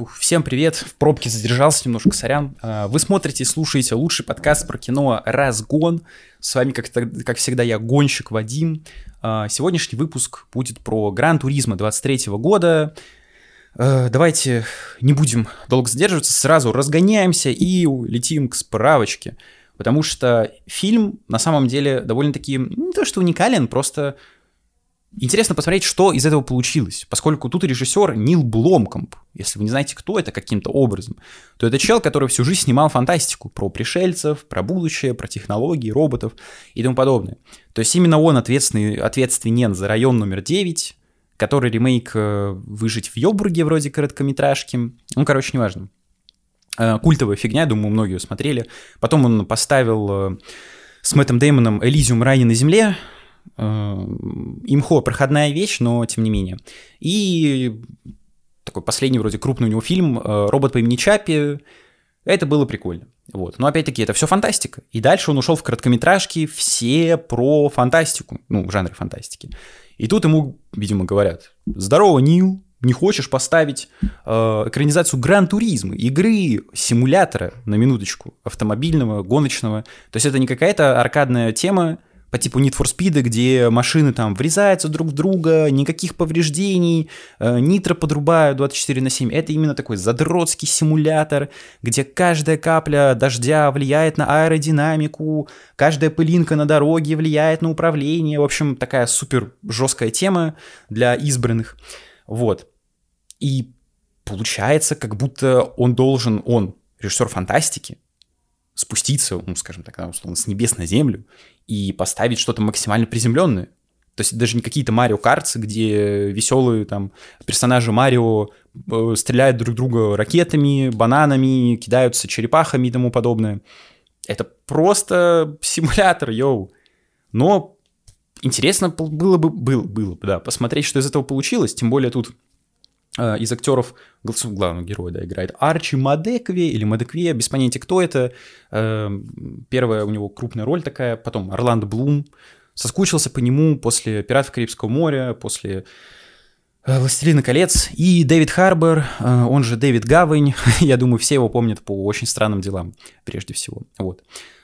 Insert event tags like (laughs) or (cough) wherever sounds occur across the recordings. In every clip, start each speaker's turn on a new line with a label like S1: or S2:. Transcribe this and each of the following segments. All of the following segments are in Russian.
S1: Фух, всем привет, в пробке задержался немножко, сорян. А, вы смотрите, слушаете лучший подкаст про кино «Разгон». С вами, как, как всегда, я, гонщик Вадим. А, сегодняшний выпуск будет про Гран-туризма 23 года. А, давайте не будем долго задерживаться, сразу разгоняемся и летим к справочке. Потому что фильм на самом деле довольно-таки не то что уникален, просто Интересно посмотреть, что из этого получилось, поскольку тут режиссер Нил Бломкомп. Если вы не знаете, кто это каким-то образом, то это чел, который всю жизнь снимал фантастику про пришельцев, про будущее, про технологии, роботов и тому подобное. То есть именно он ответственный, ответственен за район номер 9, который ремейк э, «Выжить в Йобурге» вроде короткометражки. Ну, короче, неважно. Э, культовая фигня, думаю, многие ее смотрели. Потом он поставил э, с Мэттом Деймоном «Элизиум. Рай на земле», имхо проходная вещь, но тем не менее. И такой последний вроде крупный у него фильм э, «Робот по имени Чапи». Это было прикольно. Вот. Но опять-таки это все фантастика. И дальше он ушел в короткометражки все про фантастику, ну, в жанре фантастики. И тут ему, видимо, говорят, здорово, Нил, не хочешь поставить э, экранизацию Гран-туризма, игры, симулятора, на минуточку, автомобильного, гоночного. То есть это не какая-то аркадная тема, по типу Need for Speed, где машины там врезаются друг в друга, никаких повреждений, э, нитро подрубают 24 на 7. Это именно такой задротский симулятор, где каждая капля дождя влияет на аэродинамику, каждая пылинка на дороге влияет на управление. В общем, такая супер жесткая тема для избранных. Вот. И получается, как будто он должен, он, режиссер фантастики, спуститься, ну, скажем так, условно, с небес на землю и поставить что-то максимально приземленное. То есть даже не какие-то Марио Картсы, где веселые там персонажи Марио э, стреляют друг друга ракетами, бананами, кидаются черепахами и тому подобное. Это просто симулятор, йоу. Но интересно было бы, было, было бы, да, посмотреть, что из этого получилось. Тем более тут из актеров главного героя да, играет Арчи Мадекви или Мадекве, без понятия, кто это. Э, первая у него крупная роль такая, потом Орландо Блум. Соскучился по нему после «Пиратов Карибского моря», после э, «Властелина колец» и Дэвид Харбор, он же Дэвид Гавань, (laughs) я думаю, все его помнят по очень странным делам, прежде всего, вот.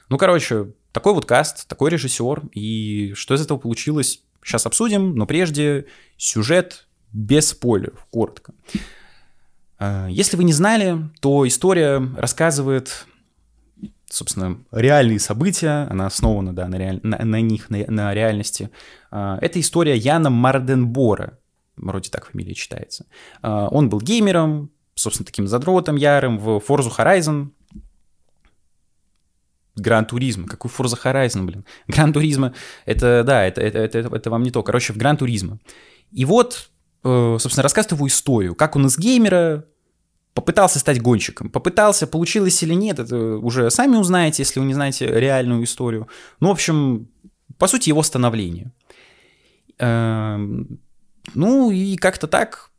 S1: Ну, короче, такой вот каст, такой режиссер, и что из этого получилось, сейчас обсудим, но прежде сюжет, без спойлеров, коротко. А, если вы не знали, то история рассказывает, собственно, реальные события, она основана, да, на, реаль... на, на них, на, на реальности. А, это история Яна Марденбора, вроде так фамилия читается. А, он был геймером, собственно, таким задротом ярым в Forza Horizon, Гран Туризма. Какой Forza Horizon, блин? Гран Туризма, это, да, это, это, это, это вам не то. Короче, в Гран Туризма. И вот собственно, рассказывает его историю, как он из геймера попытался стать гонщиком. Попытался, получилось или нет, это уже сами узнаете, если вы не знаете реальную историю. Ну, в общем, по сути, его становление. Эм, ну, и как-то так,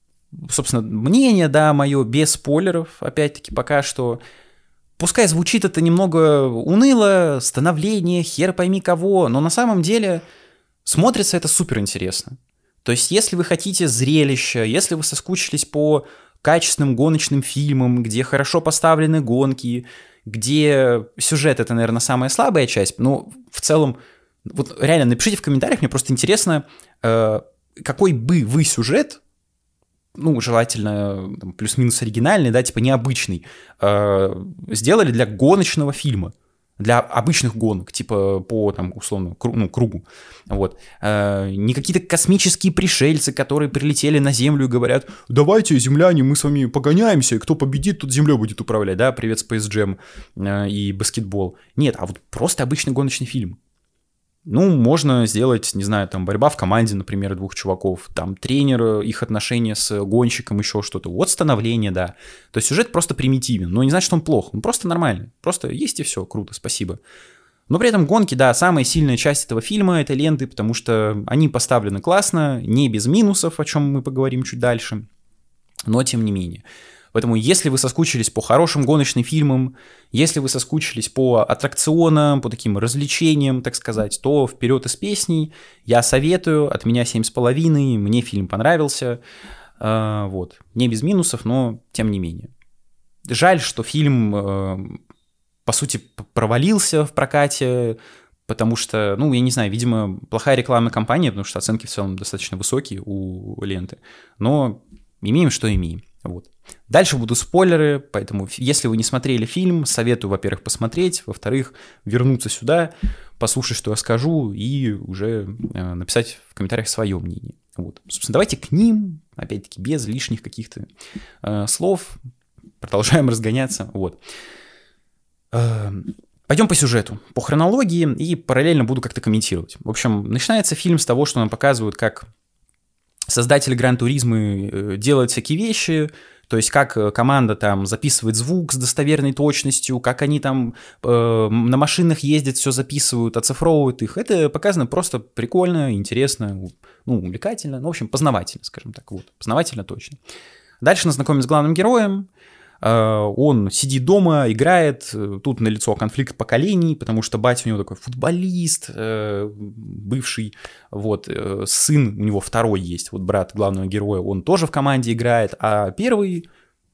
S1: собственно, мнение, да, мое, без спойлеров, опять-таки, пока что. Пускай звучит это немного уныло, становление, хер пойми кого, но на самом деле смотрится это супер интересно. То есть, если вы хотите зрелища, если вы соскучились по качественным гоночным фильмам, где хорошо поставлены гонки, где сюжет это, наверное, самая слабая часть, но в целом, вот реально напишите в комментариях, мне просто интересно, э, какой бы вы сюжет, ну, желательно плюс-минус оригинальный, да, типа необычный, э, сделали для гоночного фильма для обычных гонок, типа по, там, условно, кру, ну, кругу. Вот. Э, не какие-то космические пришельцы, которые прилетели на Землю и говорят, давайте, земляне, мы с вами погоняемся, и кто победит, тот Землей будет управлять, да, привет Space Jam э, и баскетбол. Нет, а вот просто обычный гоночный фильм. Ну, можно сделать, не знаю, там борьба в команде, например, двух чуваков, там тренер, их отношения с гонщиком, еще что-то. Вот становление, да. То есть сюжет просто примитивен, но не значит, что он плох, он просто нормальный. Просто есть и все, круто, спасибо. Но при этом гонки, да, самая сильная часть этого фильма — это ленты, потому что они поставлены классно, не без минусов, о чем мы поговорим чуть дальше, но тем не менее. Поэтому если вы соскучились по хорошим гоночным фильмам, если вы соскучились по аттракционам, по таким развлечениям, так сказать, то вперед из песней. Я советую, от меня 7,5, мне фильм понравился. Э, вот. Не без минусов, но тем не менее. Жаль, что фильм, э, по сути, провалился в прокате, потому что, ну, я не знаю, видимо, плохая рекламная кампания, потому что оценки в целом достаточно высокие у ленты. Но имеем, что имеем. Вот. Дальше будут спойлеры, поэтому если вы не смотрели фильм, советую, во-первых, посмотреть, во-вторых, вернуться сюда, послушать, что я скажу, и уже э, написать в комментариях свое мнение. Вот. Собственно, давайте к ним, опять-таки, без лишних каких-то э, слов, продолжаем (laughs) разгоняться. Вот. Э, Пойдем по сюжету, по хронологии, и параллельно буду как-то комментировать. В общем, начинается фильм с того, что нам показывают, как создатели Гран-туризмы э, делают всякие вещи, то есть как э, команда там записывает звук с достоверной точностью, как они там э, на машинах ездят, все записывают, оцифровывают их. Это показано просто прикольно, интересно, ну, увлекательно, ну, в общем, познавательно, скажем так, вот, познавательно точно. Дальше нас знакомим с главным героем, он сидит дома, играет, э, тут на лицо конфликт поколений, потому что батя у него такой футболист, э, бывший, вот, сын у него второй есть, вот брат главного героя, он тоже в команде играет, а первый,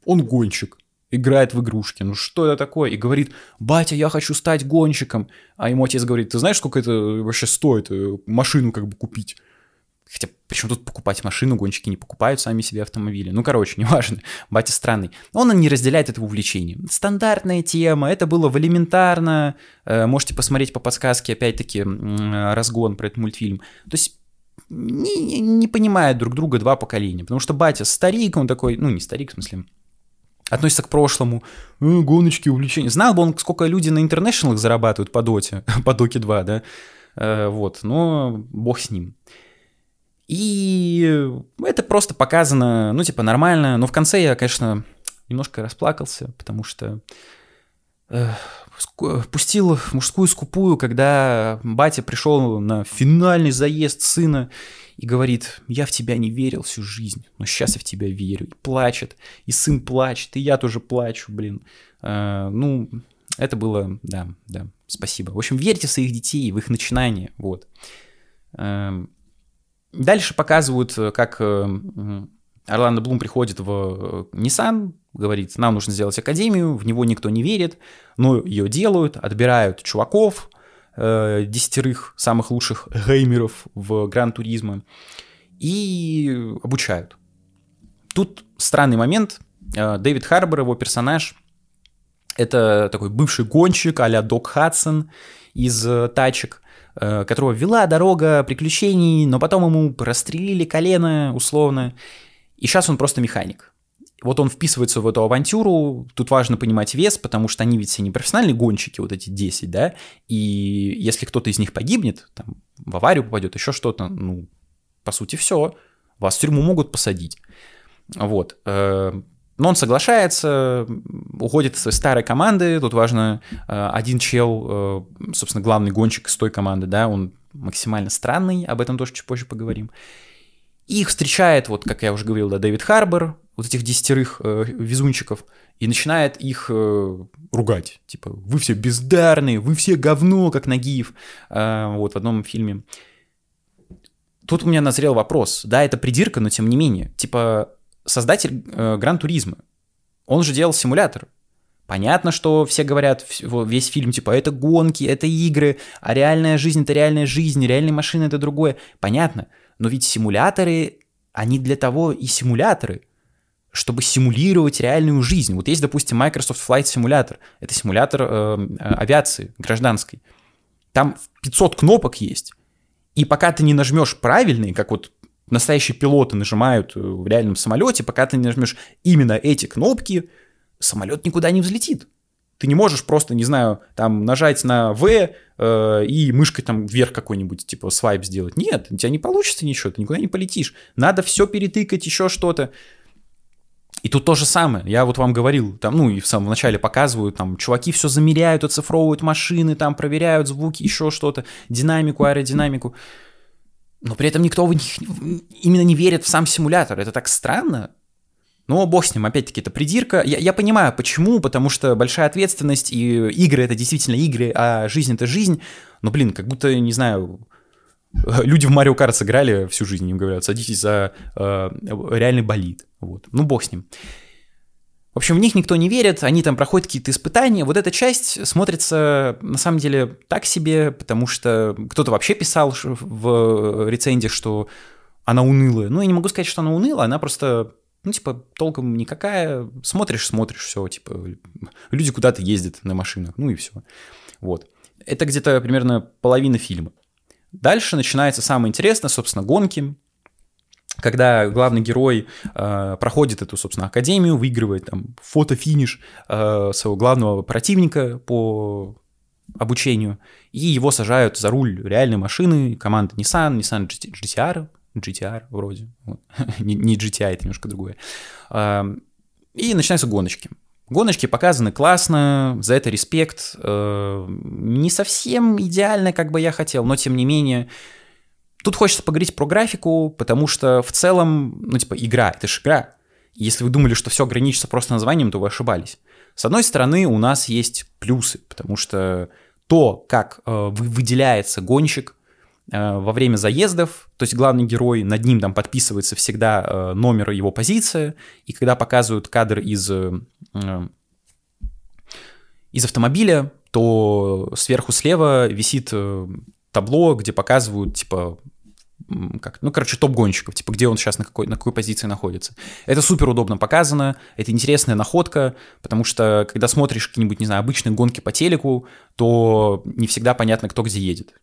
S1: он гонщик, играет в игрушки. Ну что это такое? И говорит, батя, я хочу стать гонщиком. А ему отец говорит, ты знаешь, сколько это вообще стоит машину как бы купить? Хотя, почему тут покупать машину, гонщики не покупают сами себе автомобили. Ну, короче, (laughs) неважно, батя странный. Он не разделяет этого увлечения. Стандартная тема, это было в элементарно. Э, можете посмотреть по подсказке, опять-таки, разгон про этот мультфильм. То есть не, не, не понимают друг друга два поколения. Потому что батя старик, он такой, ну, не старик, в смысле, относится к прошлому, э, гоночки, увлечения. Знал бы он, сколько люди на интернешнлах зарабатывают по доте, (laughs) по доке 2, да, э, вот, но бог с ним. И это просто показано, ну, типа, нормально. Но в конце я, конечно, немножко расплакался, потому что э, пустил мужскую скупую, когда батя пришел на финальный заезд сына и говорит, я в тебя не верил всю жизнь, но сейчас я в тебя верю. И плачет, и сын плачет, и я тоже плачу, блин. Э, ну, это было, да, да, спасибо. В общем, верьте в своих детей, в их начинания, вот. Э, Дальше показывают, э, как э, Орландо Блум приходит в э, Nissan, говорит, нам нужно сделать академию, в него никто не верит, но ее делают, отбирают чуваков, десятерых самых лучших геймеров в Гран-туризме и обучают. Тут странный момент. Дэвид Харбор, его персонаж, это такой бывший гонщик а-ля Док Хадсон из тачек, Э, которого вела дорога приключений, но потом ему прострелили колено условно, и сейчас он просто механик. Вот он вписывается в эту авантюру, тут важно понимать вес, потому что они ведь все не профессиональные гонщики, вот эти 10, да, и если кто-то из них погибнет, там, в аварию попадет, еще что-то, ну, по сути, все, вас в тюрьму могут посадить. Вот. Но он соглашается, уходит из своей старой команды. Тут важно, э, один чел, э, собственно, главный гонщик из той команды, да, он максимально странный, об этом тоже чуть позже поговорим. Их встречает, вот как я уже говорил, да, Дэвид Харбор, вот этих десятерых э, везунчиков, и начинает их э, ругать. Типа, вы все бездарные, вы все говно, как Нагиев, э, вот в одном фильме. Тут у меня назрел вопрос. Да, это придирка, но тем не менее. Типа, создатель э, Гран-туризма. Он же делал симулятор. Понятно, что все говорят, весь фильм, типа, это гонки, это игры, а реальная жизнь — это реальная жизнь, реальные машины — это другое. Понятно. Но ведь симуляторы, они для того и симуляторы, чтобы симулировать реальную жизнь. Вот есть, допустим, Microsoft Flight Simulator. Это симулятор э, авиации гражданской. Там 500 кнопок есть. И пока ты не нажмешь правильный, как вот настоящие пилоты нажимают э, в реальном самолете, пока ты не нажмешь именно эти кнопки, самолет никуда не взлетит. Ты не можешь просто, не знаю, там нажать на V э, и мышкой там вверх какой-нибудь, типа, свайп сделать. Нет, у тебя не получится ничего, ты никуда не полетишь. Надо все перетыкать, еще что-то. И тут то же самое. Я вот вам говорил, там, ну, и в самом начале показываю, там, чуваки все замеряют, оцифровывают машины, там, проверяют звуки, еще что-то, динамику, аэродинамику но при этом никто в них именно не верит в сам симулятор. Это так странно. Но бог с ним, опять-таки, это придирка. Я, я понимаю, почему, потому что большая ответственность, и игры — это действительно игры, а жизнь — это жизнь. Но, блин, как будто, не знаю, Люди в Марио Карт сыграли всю жизнь, им говорят, садитесь за э, реальный болид. Вот. Ну, бог с ним. В общем, в них никто не верит, они там проходят какие-то испытания. Вот эта часть смотрится, на самом деле, так себе, потому что кто-то вообще писал в рецензиях, что она унылая. Ну, я не могу сказать, что она унылая, она просто, ну, типа, толком никакая. Смотришь, смотришь, все, типа, люди куда-то ездят на машинах, ну и все. Вот. Это где-то примерно половина фильма. Дальше начинается самое интересное, собственно, гонки когда главный герой э, проходит эту, собственно, академию, выигрывает там фото-финиш э, своего главного противника по обучению, и его сажают за руль реальной машины команды Nissan, Nissan GTR, GTR вроде, вот. (laughs) не, GTI, это немножко другое. Э, и начинаются гоночки. Гоночки показаны классно, за это респект. Э, не совсем идеально, как бы я хотел, но тем не менее Тут хочется поговорить про графику, потому что в целом, ну, типа, игра, это же игра. Если вы думали, что все ограничится просто названием, то вы ошибались. С одной стороны, у нас есть плюсы, потому что то, как э, выделяется гонщик э, во время заездов, то есть главный герой, над ним там подписывается всегда э, номер его позиции, и когда показывают кадр из, э, из автомобиля, то сверху слева висит э, табло, где показывают, типа, как, ну, короче, топ гонщиков, типа, где он сейчас на какой, на какой позиции находится. Это супер удобно показано, это интересная находка, потому что, когда смотришь какие-нибудь, не знаю, обычные гонки по телеку, то не всегда понятно, кто где едет.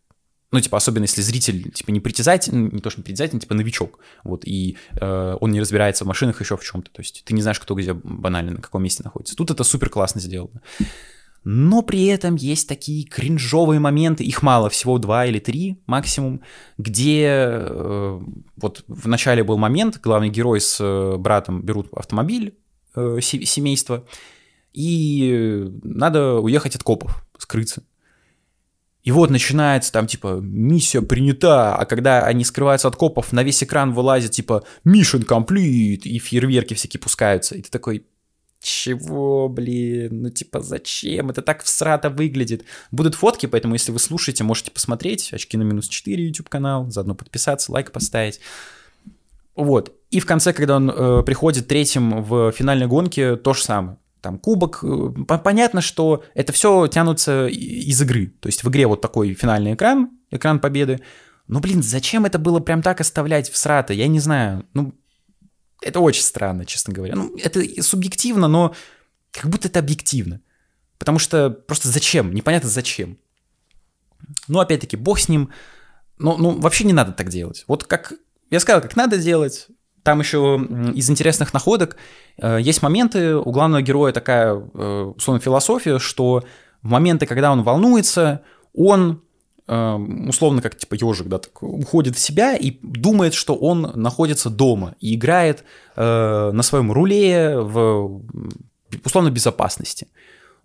S1: Ну, типа, особенно если зритель, типа, не притязательный, не то, что не притязательный, типа, новичок, вот, и э, он не разбирается в машинах еще в чем-то, то есть ты не знаешь, кто где банально, на каком месте находится. Тут это супер классно сделано но при этом есть такие кринжовые моменты, их мало, всего два или три максимум, где э, вот в начале был момент, главный герой с э, братом берут автомобиль э, семейства, и надо уехать от копов, скрыться. И вот начинается там, типа, миссия принята, а когда они скрываются от копов, на весь экран вылазит, типа, mission complete, и фейерверки всякие пускаются. И ты такой, чего, блин, ну типа зачем? Это так всрато выглядит. Будут фотки, поэтому если вы слушаете, можете посмотреть. Очки на минус 4 YouTube канал, заодно подписаться, лайк поставить. Вот. И в конце, когда он э, приходит третьим в финальной гонке, то же самое. Там кубок. Э, понятно, что это все тянутся из игры. То есть в игре вот такой финальный экран, экран победы. Но, блин, зачем это было прям так оставлять в срата? Я не знаю. Ну, это очень странно, честно говоря. Ну, это субъективно, но как будто это объективно. Потому что просто зачем? Непонятно зачем. Ну, опять-таки, бог с ним. Ну, ну, вообще не надо так делать. Вот как я сказал, как надо делать. Там еще из интересных находок э, есть моменты, у главного героя такая, э, условно, философия, что в моменты, когда он волнуется, он условно как типа ежик, да, так, уходит в себя и думает, что он находится дома и играет э, на своем руле в условно безопасности.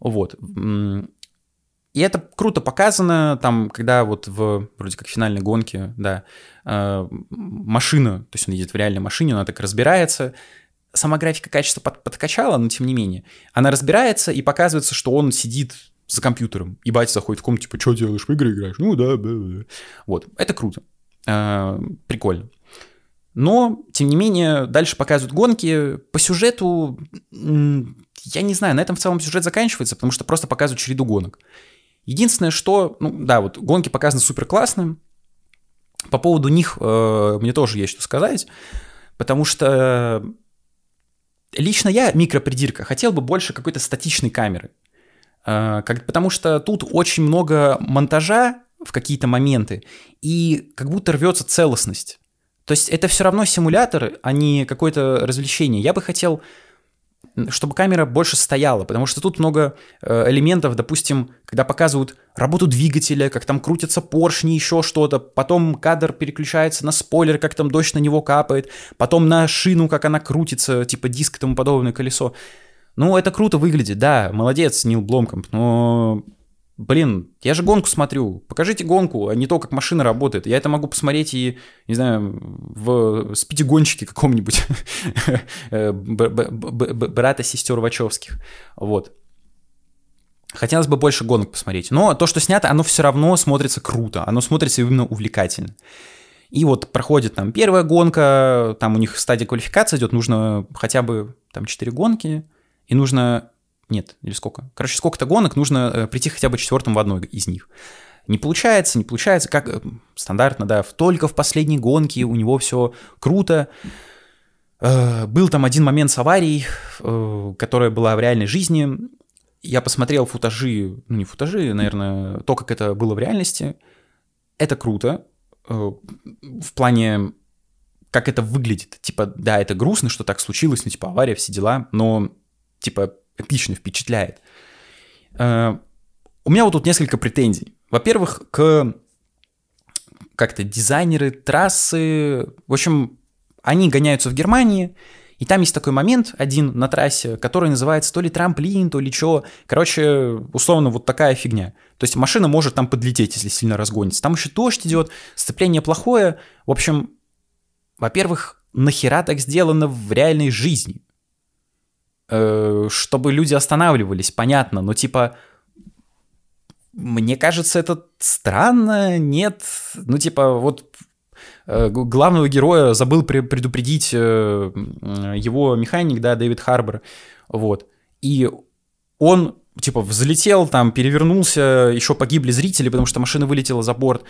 S1: Вот. И это круто показано, там, когда вот в, вроде как, финальной гонке, да, э, машина, то есть он едет в реальной машине, она так разбирается, сама графика качества под, подкачала, но тем не менее, она разбирается и показывается, что он сидит за компьютером, и батя заходит в комнату, типа, что делаешь, в игры играешь? Ну да, да, да. Вот, это круто, э, прикольно. Но, тем не менее, дальше показывают гонки. По сюжету, я не знаю, на этом в целом сюжет заканчивается, потому что просто показывают череду гонок. Единственное, что, ну да, вот гонки показаны супер классно. По поводу них э, мне тоже есть что сказать, потому что лично я, микропридирка, хотел бы больше какой-то статичной камеры. А, как, потому что тут очень много монтажа в какие-то моменты, и как будто рвется целостность. То есть это все равно симулятор, а не какое-то развлечение. Я бы хотел, чтобы камера больше стояла, потому что тут много э, элементов, допустим, когда показывают работу двигателя, как там крутятся поршни, еще что-то, потом кадр переключается на спойлер, как там дождь на него капает, потом на шину, как она крутится, типа диск и тому подобное колесо. Ну, это круто выглядит, да, молодец, Нил Бломкомп, но Блин, я же гонку смотрю. Покажите гонку, а не то, как машина работает. Я это могу посмотреть и, не знаю, в спидигонщике каком-нибудь (laughs) брата сестер Вачовских. Вот. Хотелось бы больше гонок посмотреть. Но то, что снято, оно все равно смотрится круто. Оно смотрится именно увлекательно. И вот проходит там первая гонка, там у них стадия квалификации идет, нужно хотя бы там 4 гонки, и нужно... Нет, или сколько? Короче, сколько-то гонок, нужно э, прийти хотя бы четвертым в одной из них. Не получается, не получается, как э, стандартно, да, только в последней гонке у него все круто. Э, был там один момент с аварией, которая была в реальной жизни. Я посмотрел футажи, ну не футажи, наверное, то, как это было в реальности. Это круто, в плане как это выглядит. Типа, да, это грустно, что так случилось, ну, типа, авария, все дела, но, типа, эпично впечатляет. Э, у меня вот тут несколько претензий. Во-первых, к как-то дизайнеры трассы, в общем, они гоняются в Германии, и там есть такой момент один на трассе, который называется то ли трамплин, то ли что. Короче, условно, вот такая фигня. То есть машина может там подлететь, если сильно разгонится. Там еще дождь идет, сцепление плохое. В общем, во-первых, нахера так сделано в реальной жизни? Э, чтобы люди останавливались, понятно, но типа... Мне кажется, это странно, нет. Ну, типа, вот Э, главного героя забыл предупредить э, его механик, да, Дэвид Харбор, вот. И он, типа, взлетел, там, перевернулся, еще погибли зрители, потому что машина вылетела за борт.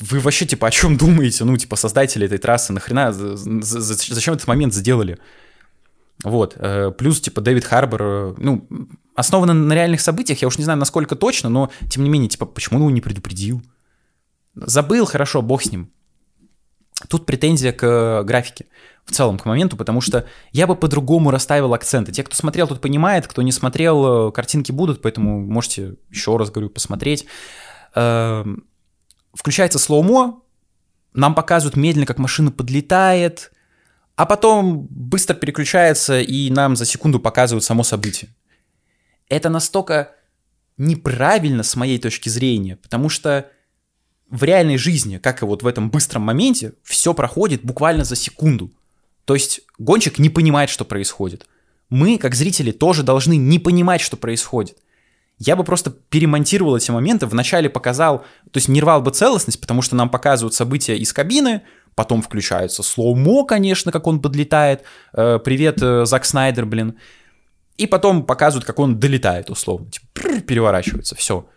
S1: Вы вообще, типа, о чем думаете? Ну, типа, создатели этой трассы, нахрена, зачем этот момент сделали? Вот, э, плюс, типа, Дэвид Харбор, ну, основано на реальных событиях, я уж не знаю, насколько точно, но, тем не менее, типа, почему он его не предупредил? Забыл, хорошо, бог с ним. Тут претензия к э, графике в целом, к моменту, потому что я бы по-другому расставил акценты. Те, кто смотрел, тут понимает, кто не смотрел, э, картинки будут, поэтому можете еще раз, говорю, посмотреть. Эм, включается слоумо, нам показывают медленно, как машина подлетает, а потом быстро переключается, и нам за секунду показывают само событие. Это настолько неправильно с моей точки зрения, потому что в реальной жизни, как и вот в этом быстром моменте, все проходит буквально за секунду. То есть гонщик не понимает, что происходит. Мы, как зрители, тоже должны не понимать, что происходит. Я бы просто перемонтировал эти моменты, вначале показал, то есть не рвал бы целостность, потому что нам показывают события из кабины, потом включается slow-mo, конечно, как он подлетает, э, привет, э, Зак Снайдер, блин, и потом показывают, как он долетает, условно, типа, переворачивается, все.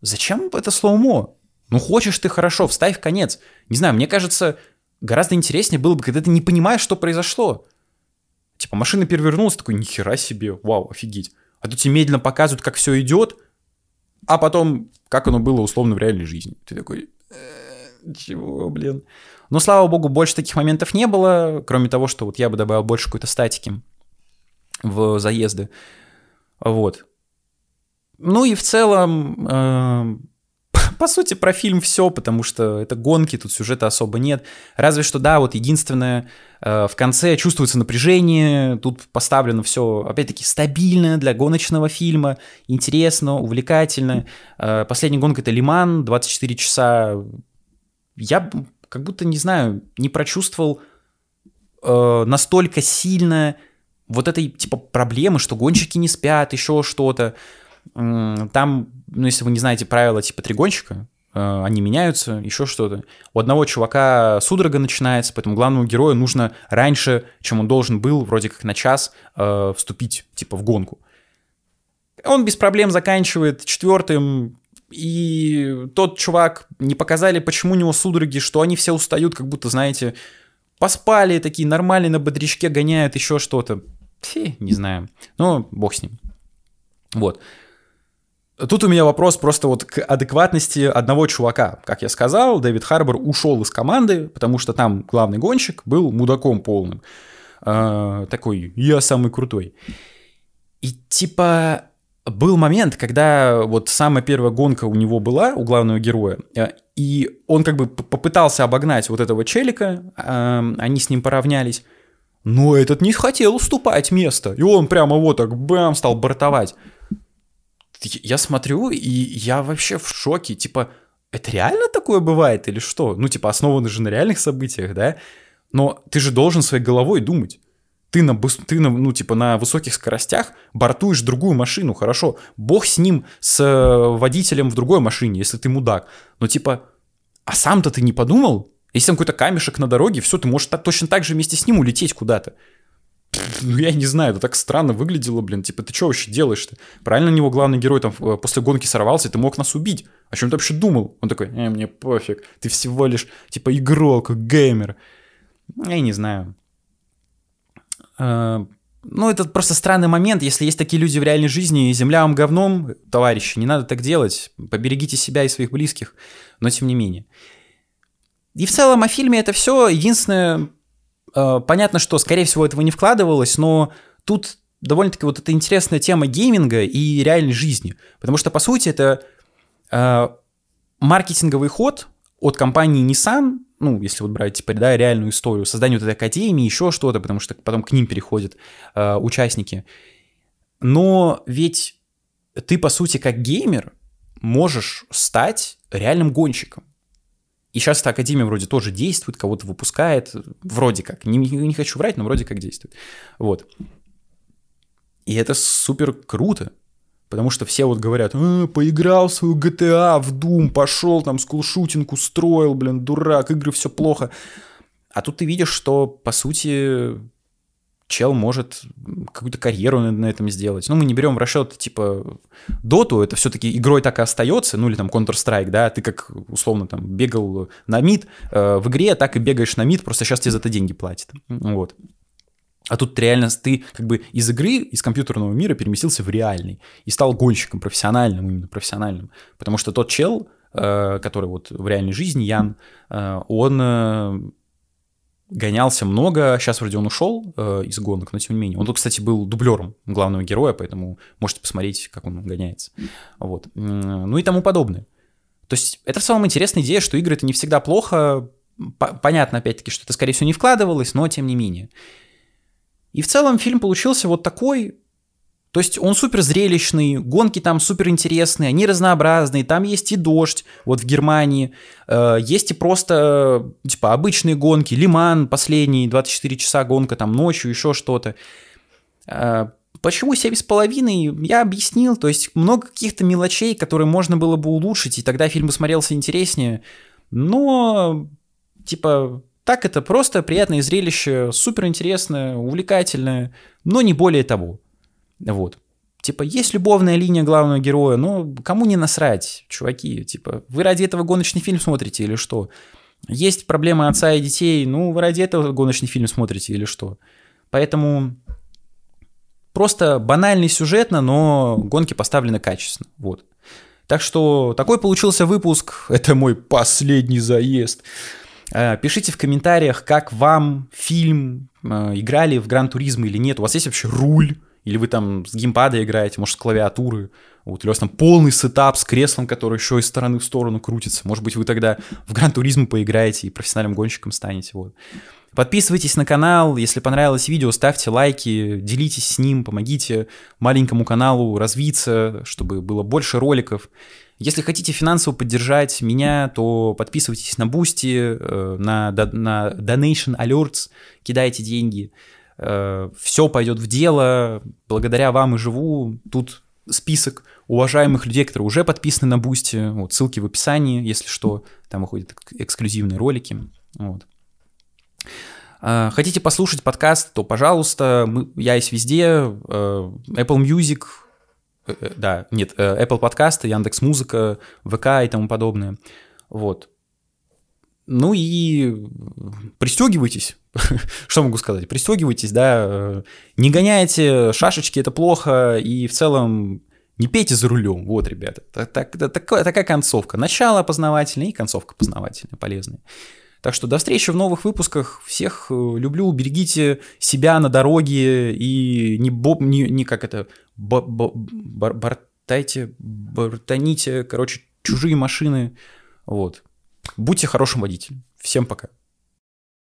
S1: Зачем это slow-mo? Ну, хочешь ты хорошо, вставь в конец. Не знаю, мне кажется, гораздо интереснее было бы, когда ты не понимаешь, что произошло. Типа, машина перевернулась, такой, нихера себе, вау, офигеть. А тут тебе медленно показывают, как все идет, а потом, как оно было условно в реальной жизни. Ты такой, «Э, чего, блин. Но, слава богу, больше таких моментов не было, кроме того, что вот я бы добавил больше какой-то статики в заезды. Вот. Ну и в целом, э, (laughs) по сути, про фильм все, потому что это гонки, тут сюжета особо нет. Разве что, да, вот единственное, э, в конце чувствуется напряжение, тут поставлено все, опять-таки, стабильно для гоночного фильма, интересно, увлекательно. Э, последняя гонка — это Лиман, 24 часа. Я как будто, не знаю, не прочувствовал э, настолько сильно вот этой, типа, проблемы, что гонщики не спят, еще что-то. Там, ну, если вы не знаете правила типа тригонщика, э, они меняются, еще что-то. У одного чувака судорога начинается, поэтому главному герою нужно раньше, чем он должен был, вроде как на час, э, вступить, типа, в гонку. Он без проблем заканчивает четвертым, и тот чувак, не показали, почему у него судороги, что они все устают, как будто, знаете, поспали, такие нормальные на бодрячке гоняют, еще что-то. Фи, не знаю. Ну, бог с ним. Вот. Тут у меня вопрос просто вот к адекватности одного чувака. Как я сказал, Дэвид Харбор ушел из команды, потому что там главный гонщик был мудаком полным. Э, такой, я самый крутой. И типа был момент, когда вот самая первая гонка у него была, у главного героя, э, и он как бы попытался обогнать вот этого челика, э, они с ним поравнялись, но этот не хотел уступать место, и он прямо вот так бам стал бортовать я смотрю, и я вообще в шоке. Типа, это реально такое бывает или что? Ну, типа, основано же на реальных событиях, да? Но ты же должен своей головой думать. Ты на, ты на, ну, типа, на высоких скоростях бортуешь другую машину, хорошо, бог с ним, с э, водителем в другой машине, если ты мудак. Но, типа, а сам-то ты не подумал? Если там какой-то камешек на дороге, все, ты можешь так, точно так же вместе с ним улететь куда-то. Ну, я не знаю, это так странно выглядело, блин. Типа, ты что вообще делаешь-то? Правильно на него главный герой там э, после гонки сорвался, ты мог нас убить. О чем ты вообще думал? Он такой, э, мне пофиг, ты всего лишь, типа, игрок, геймер. Я не знаю. Э, ну, это просто странный момент. Если есть такие люди в реальной жизни, земля вам говном, товарищи, не надо так делать. Поберегите себя и своих близких. Но тем не менее. И в целом о фильме это все. Единственное, э, понятно, что, скорее всего, этого не вкладывалось, но тут довольно-таки вот эта интересная тема гейминга и реальной жизни. Потому что, по сути, это э, маркетинговый ход от компании Nissan, ну, если вот брать, типа, да, реальную историю, создание вот этой академии, еще что-то, потому что потом к ним переходят э, участники. Но ведь ты, по сути, как геймер можешь стать реальным гонщиком. И сейчас эта академия вроде тоже действует, кого-то выпускает, вроде как. Не, не хочу врать, но вроде как действует. Вот. И это супер круто. Потому что все вот говорят, э, поиграл свою GTA, в Doom, пошел там скулшутинг устроил, блин, дурак, игры все плохо. А тут ты видишь, что, по сути, чел может какую-то карьеру на, на этом сделать. Ну, мы не берем в расчет, типа, доту, это все-таки игрой так и остается, ну, или там Counter-Strike, да, ты как, условно, там, бегал на мид э, в игре, так и бегаешь на мид, просто сейчас тебе за это деньги платят. Вот. А тут реально ты как бы из игры, из компьютерного мира переместился в реальный и стал гонщиком профессиональным, именно профессиональным. Потому что тот чел, э, который вот в реальной жизни, Ян, э, он э, гонялся много, сейчас вроде он ушел из гонок, но тем не менее. Он тут, кстати, был дублером главного героя, поэтому можете посмотреть, как он гоняется. Вот. Ну и тому подобное. То есть это в целом интересная идея, что игры это не всегда плохо. Понятно, опять-таки, что это, скорее всего, не вкладывалось, но тем не менее. И в целом фильм получился вот такой, то есть он супер зрелищный, гонки там супер интересные, они разнообразные, там есть и дождь, вот в Германии, э, есть и просто, типа, обычные гонки, Лиман последний, 24 часа гонка там ночью, еще что-то. Э, почему 7,5, я объяснил, то есть много каких-то мелочей, которые можно было бы улучшить, и тогда фильм бы смотрелся интереснее, но, типа, так это просто приятное зрелище, супер интересное, увлекательное, но не более того. Вот. Типа, есть любовная линия главного героя, но кому не насрать, чуваки? Типа, вы ради этого гоночный фильм смотрите или что? Есть проблемы отца и детей, ну, вы ради этого гоночный фильм смотрите или что? Поэтому просто банальный сюжетно, но гонки поставлены качественно. Вот. Так что такой получился выпуск. (laughs) Это мой последний заезд. Э, пишите в комментариях, как вам фильм, э, играли в Гран Туризм или нет. У вас есть вообще руль? Или вы там с геймпада играете, может, с клавиатуры, вот, или у вас там полный сетап с креслом, который еще из стороны в сторону крутится. Может быть, вы тогда в Gran Turismo поиграете и профессиональным гонщиком станете, вот. Подписывайтесь на канал, если понравилось видео, ставьте лайки, делитесь с ним, помогите маленькому каналу развиться, чтобы было больше роликов. Если хотите финансово поддержать меня, то подписывайтесь на Boosty, э, на, на Donation Alerts, кидайте деньги. Э, Все пойдет в дело, благодаря вам и живу. Тут список уважаемых людей, которые уже подписаны на Boosty. Вот, ссылки в описании, если что. Там выходят эксклюзивные ролики. Вот. Э, хотите послушать подкаст, то, пожалуйста, мы, я есть везде. Apple Music, да, нет, Apple подкасты, Яндекс Музыка, ВК и тому подобное. Вот. Ну и пристегивайтесь. (laughs) Что могу сказать? Пристегивайтесь, да. Не гоняйте шашечки, это плохо. И в целом не пейте за рулем. Вот, ребята. Так, так, такая, такая концовка. Начало познавательное и концовка познавательная, полезная. Так что до встречи в новых выпусках. Всех э, люблю. Берегите себя на дороге и не, боб, не, не как это, бо, бо, бар, бортайте, бортаните, короче, чужие машины. Вот. Будьте хорошим водителем. Всем пока.